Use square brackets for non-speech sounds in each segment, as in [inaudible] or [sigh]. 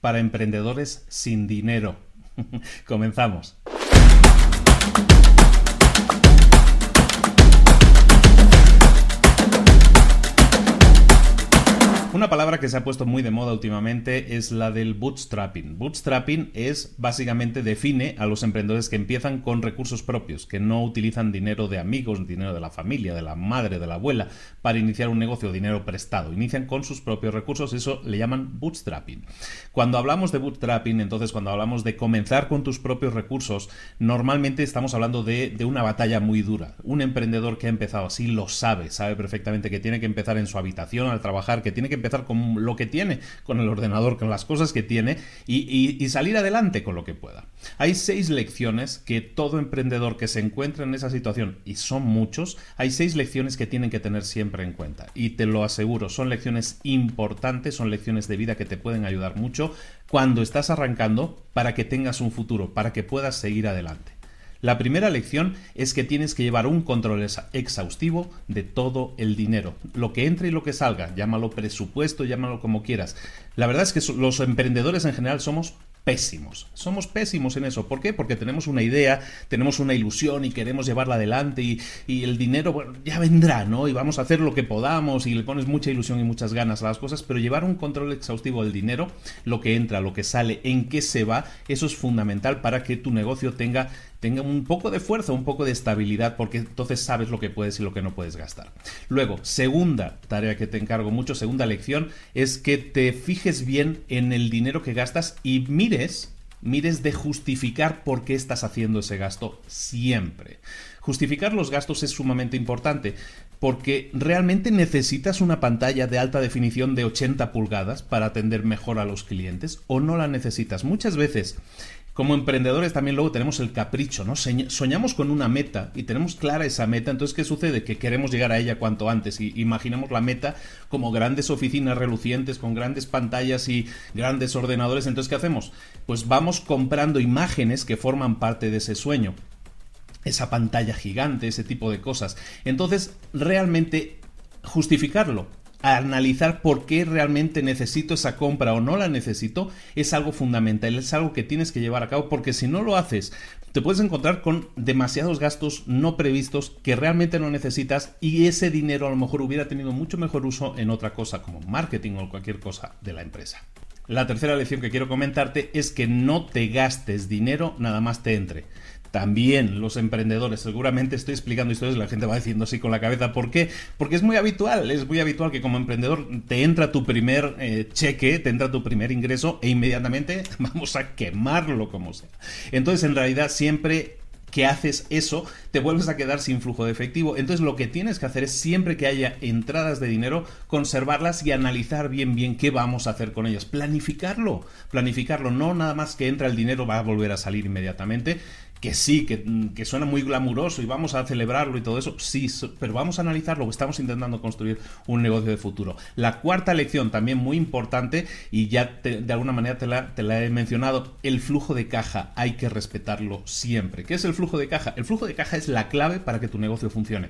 para emprendedores sin dinero. [laughs] Comenzamos. Una palabra que se ha puesto muy de moda últimamente es la del bootstrapping. Bootstrapping es básicamente define a los emprendedores que empiezan con recursos propios, que no utilizan dinero de amigos, dinero de la familia, de la madre, de la abuela, para iniciar un negocio, dinero prestado. Inician con sus propios recursos, eso le llaman bootstrapping. Cuando hablamos de bootstrapping, entonces cuando hablamos de comenzar con tus propios recursos, normalmente estamos hablando de, de una batalla muy dura. Un emprendedor que ha empezado así lo sabe, sabe perfectamente que tiene que empezar en su habitación al trabajar, que tiene que empezar con lo que tiene, con el ordenador, con las cosas que tiene y, salir adelante con lo que pueda. Hay seis lecciones que todo emprendedor que se encuentra en esa situación, y son muchos, hay seis lecciones que tienen que tener siempre en cuenta. Y te lo aseguro, son lecciones importantes, son lecciones de vida que te pueden ayudar mucho cuando estás arrancando para que tengas un futuro, para que puedas seguir adelante. La primera lección es que tienes que llevar un control exhaustivo de todo el dinero, lo que entre y lo que salga, llámalo presupuesto, llámalo como quieras. La verdad es que los emprendedores en general somos pésimos. Somos pésimos en eso. ¿Por qué? Porque tenemos una idea, tenemos una ilusión y queremos llevarla adelante y, el dinero, bueno, ya vendrá, ¿no? Y vamos a hacer lo que podamos y le pones mucha ilusión y muchas ganas a las cosas, pero llevar un control exhaustivo del dinero, lo que entra, lo que sale, en qué se va, eso es fundamental para que tu negocio tenga tenga un poco de fuerza, un poco de estabilidad, porque entonces sabes lo que puedes y lo que no puedes gastar. Luego, segunda tarea que te encargo mucho, segunda lección, es que te fijes bien en el dinero que gastas y mires mires de justificar por qué estás haciendo ese gasto siempre. Justificar los gastos es sumamente importante porque realmente necesitas una pantalla de alta definición de 80 pulgadas para atender mejor a los clientes o no la necesitas. Muchas veces como emprendedores también luego tenemos el capricho, ¿no? Soñamos con una meta y tenemos clara esa meta, entonces ¿qué sucede? Que queremos llegar a ella cuanto antes y imaginamos la meta como grandes oficinas relucientes con grandes pantallas y grandes ordenadores, entonces ¿qué hacemos? Pues vamos comprando imágenes que forman parte de ese sueño, esa pantalla gigante, ese tipo de cosas. Entonces, realmente justificarlo analizar por qué realmente necesito esa compra o no la necesito es algo fundamental, es algo que tienes que llevar a cabo porque si no lo haces te puedes encontrar con demasiados gastos no previstos que realmente no necesitas y ese dinero a lo mejor hubiera tenido mucho mejor uso en otra cosa como marketing o cualquier cosa de la empresa. La tercera lección que quiero comentarte es que no te gastes dinero nada más te entre también los emprendedores. Seguramente estoy explicando historias y la gente va diciendo así con la cabeza. ¿Por qué? Porque es muy habitual, es muy habitual que como emprendedor te entra tu primer eh, cheque, te entra tu primer ingreso e inmediatamente [laughs] vamos a quemarlo como sea. Entonces en realidad siempre que haces eso, te vuelves a quedar sin flujo de efectivo. Entonces lo que tienes que hacer es siempre que haya entradas de dinero, conservarlas y analizar bien bien qué vamos a hacer con ellas. Planificarlo, planificarlo, no nada más que entra el dinero va a volver a salir inmediatamente que sí, que, suena muy glamuroso y vamos a celebrarlo y todo eso, sí, pero vamos a analizarlo, estamos intentando construir un negocio de futuro. La cuarta lección, también muy importante, y ya de alguna manera te la, te la he mencionado, el flujo de caja, hay que respetarlo siempre. ¿Qué es el flujo de caja? El flujo de caja es la clave para que tu negocio funcione.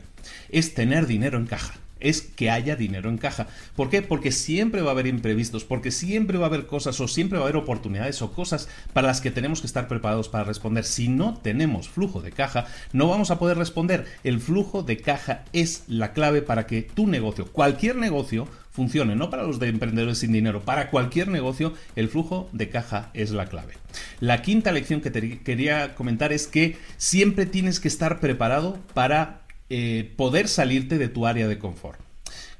Es tener dinero en caja es que haya dinero en caja. ¿Por qué? Porque siempre va a haber imprevistos, porque siempre va a haber cosas o siempre va a haber oportunidades o cosas para las que tenemos que estar preparados para responder. Si no tenemos flujo de caja, no vamos a poder responder. El flujo de caja es la clave para que tu negocio, cualquier negocio, funcione, no para los de emprendedores sin dinero, para cualquier negocio el flujo de caja es la clave. La quinta lección que te quería comentar es que siempre tienes que estar preparado para eh, poder salirte de tu área de confort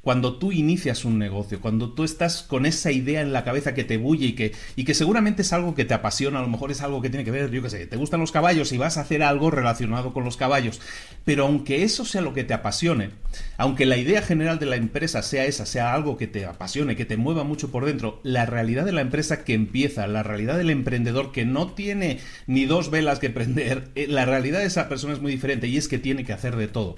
cuando tú inicias un negocio, cuando tú estás con esa idea en la cabeza que te bulle y que, y que seguramente es algo que te apasiona, a lo mejor es algo que tiene que ver, yo qué sé, te gustan los caballos y vas a hacer algo relacionado con los caballos, pero aunque eso sea lo que te apasione, aunque la idea general de la empresa sea esa, sea algo que te apasione, que te mueva mucho por dentro, la realidad de la empresa que empieza, la realidad del emprendedor que no tiene ni dos velas que prender, eh, la realidad de esa persona es muy diferente y es que tiene que hacer de todo.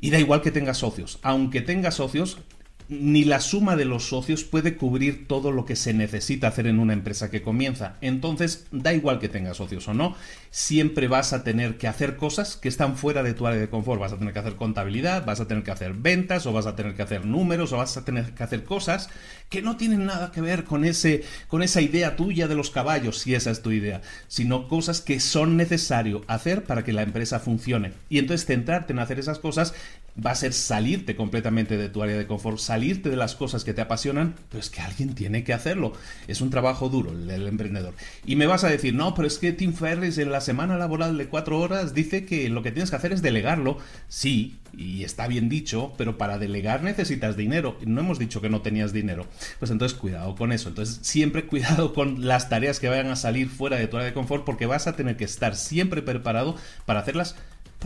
Y da igual que tenga socios. Aunque tenga socios, ni la suma de los socios puede cubrir todo lo que se necesita hacer en una empresa que comienza. Entonces, da igual que tengas socios o no, siempre vas a tener que hacer cosas que están fuera de tu área de confort. Vas a tener que hacer contabilidad, vas a tener que hacer ventas, o vas a tener que hacer números, o vas a tener que hacer cosas que no tienen nada que ver con, ese, con esa idea tuya de los caballos, si esa es tu idea, sino cosas que son necesario hacer para que la empresa funcione. Y entonces centrarte en hacer esas cosas va a ser salirte completamente de tu área de confort, salirte de las cosas que te apasionan, pero es que alguien tiene que hacerlo. Es un trabajo duro el del emprendedor. Y me vas a decir, no, pero es que Tim Ferriss en la semana laboral de cuatro horas dice que lo que tienes que hacer es delegarlo. Sí, y está bien dicho, pero para delegar necesitas dinero. No hemos dicho que no tenías dinero. Pues entonces cuidado con eso. Entonces siempre [laughs] cuidado con las tareas que vayan a salir fuera de tu área de confort porque vas a tener que estar siempre preparado para hacerlas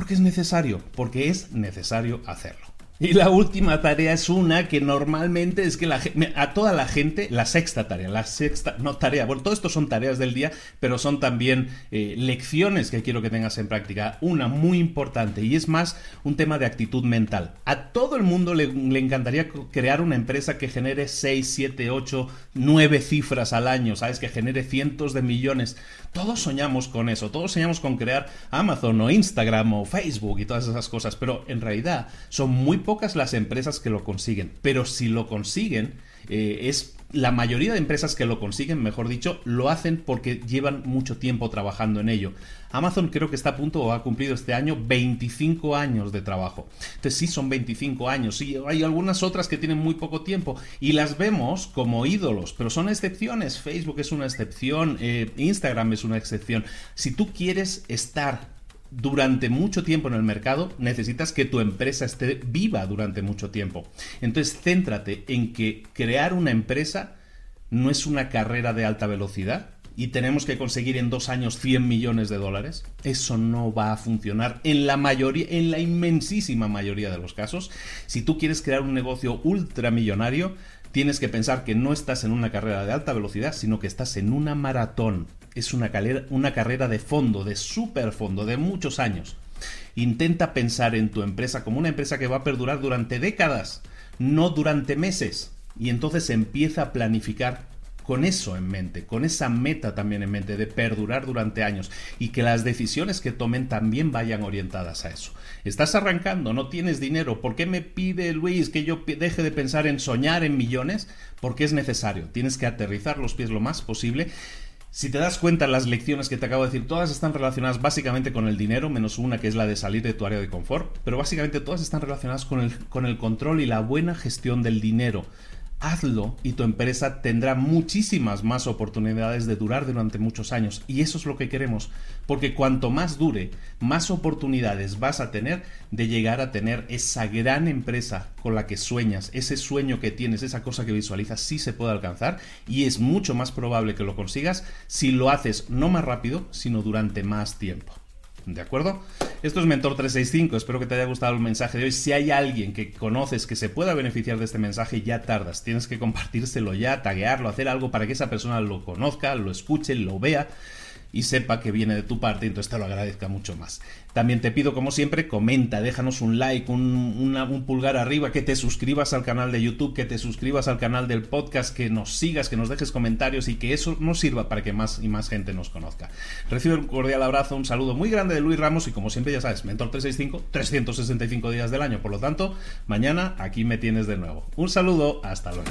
porque es necesario, porque es necesario hacerlo. Y la última tarea es una que normalmente es que la, a toda la gente, la sexta tarea, la sexta, no tarea, bueno, todo esto son tareas del día, pero son también eh, lecciones que quiero que tengas en práctica. Una muy importante y es más un tema de actitud mental. A todo el mundo le, le encantaría crear una empresa que genere 6, 7, 8, 9 cifras al año, ¿sabes? Que genere cientos de millones. Todos soñamos con eso, todos soñamos con crear Amazon o Instagram o Facebook y todas esas cosas, pero en realidad son muy pocas las empresas que lo consiguen, pero si lo consiguen, eh, es la mayoría de empresas que lo consiguen, mejor dicho, lo hacen porque llevan mucho tiempo trabajando en ello. Amazon creo que está a punto o ha cumplido este año 25 años de trabajo. Entonces sí son 25 años. Sí, hay algunas otras que tienen muy poco tiempo y las vemos como ídolos, pero son excepciones. Facebook es una excepción, eh, Instagram es una excepción. Si tú quieres estar durante mucho tiempo en el mercado, necesitas que tu empresa esté viva durante mucho tiempo. Entonces, céntrate en que crear una empresa no es una carrera de alta velocidad y tenemos que conseguir en dos años 100 millones de dólares. Eso no va a funcionar en la mayoría, en la inmensísima mayoría de los casos. Si tú quieres crear un negocio ultramillonario, tienes que pensar que no estás en una carrera de alta velocidad, sino que estás en una maratón es una, una carrera de fondo, de super fondo, de muchos años. Intenta pensar en tu empresa como una empresa que va a perdurar durante décadas, no durante meses. Y entonces empieza a planificar con eso en mente, con esa meta también en mente de perdurar durante años y que las decisiones que tomen también vayan orientadas a eso. Estás arrancando, no tienes dinero, ¿por qué me pide Luis que yo deje de pensar en soñar en millones? Porque es necesario, tienes que aterrizar los pies lo más posible si te das cuenta, las lecciones que te acabo de decir, todas están relacionadas básicamente con el dinero, menos una que es la de salir de tu área de confort, pero básicamente todas están relacionadas con el, con el control y la buena gestión del dinero hazlo y tu empresa tendrá muchísimas más oportunidades de durar durante muchos años. Y eso es lo que queremos, porque cuanto más dure, más oportunidades vas a tener de llegar a tener esa gran empresa con la que sueñas, ese sueño que tienes, esa cosa que visualizas, sí se puede alcanzar y es mucho más probable que lo consigas si lo haces no más rápido, sino durante más tiempo. ¿De acuerdo? Esto es Mentor 365. Espero que te haya gustado el mensaje de hoy. Si hay alguien que conoces que se pueda beneficiar de este mensaje, ya tardas. Tienes que compartírselo ya, taguearlo, hacer algo para que esa persona lo conozca, lo escuche, lo vea y sepa que viene de tu parte entonces te lo agradezca mucho más. También te pido, como siempre, comenta, déjanos un like, un, un, pulgar arriba, que te suscribas al canal de YouTube, que te suscribas al canal del podcast, que nos sigas, que nos dejes comentarios y que eso nos sirva para que más y más gente nos conozca. Recibe un cordial abrazo, un saludo muy grande de Luis Ramos y como siempre ya sabes, Mentor 365, 365 días del año. Por lo tanto, mañana aquí me tienes de nuevo. Un saludo, hasta luego.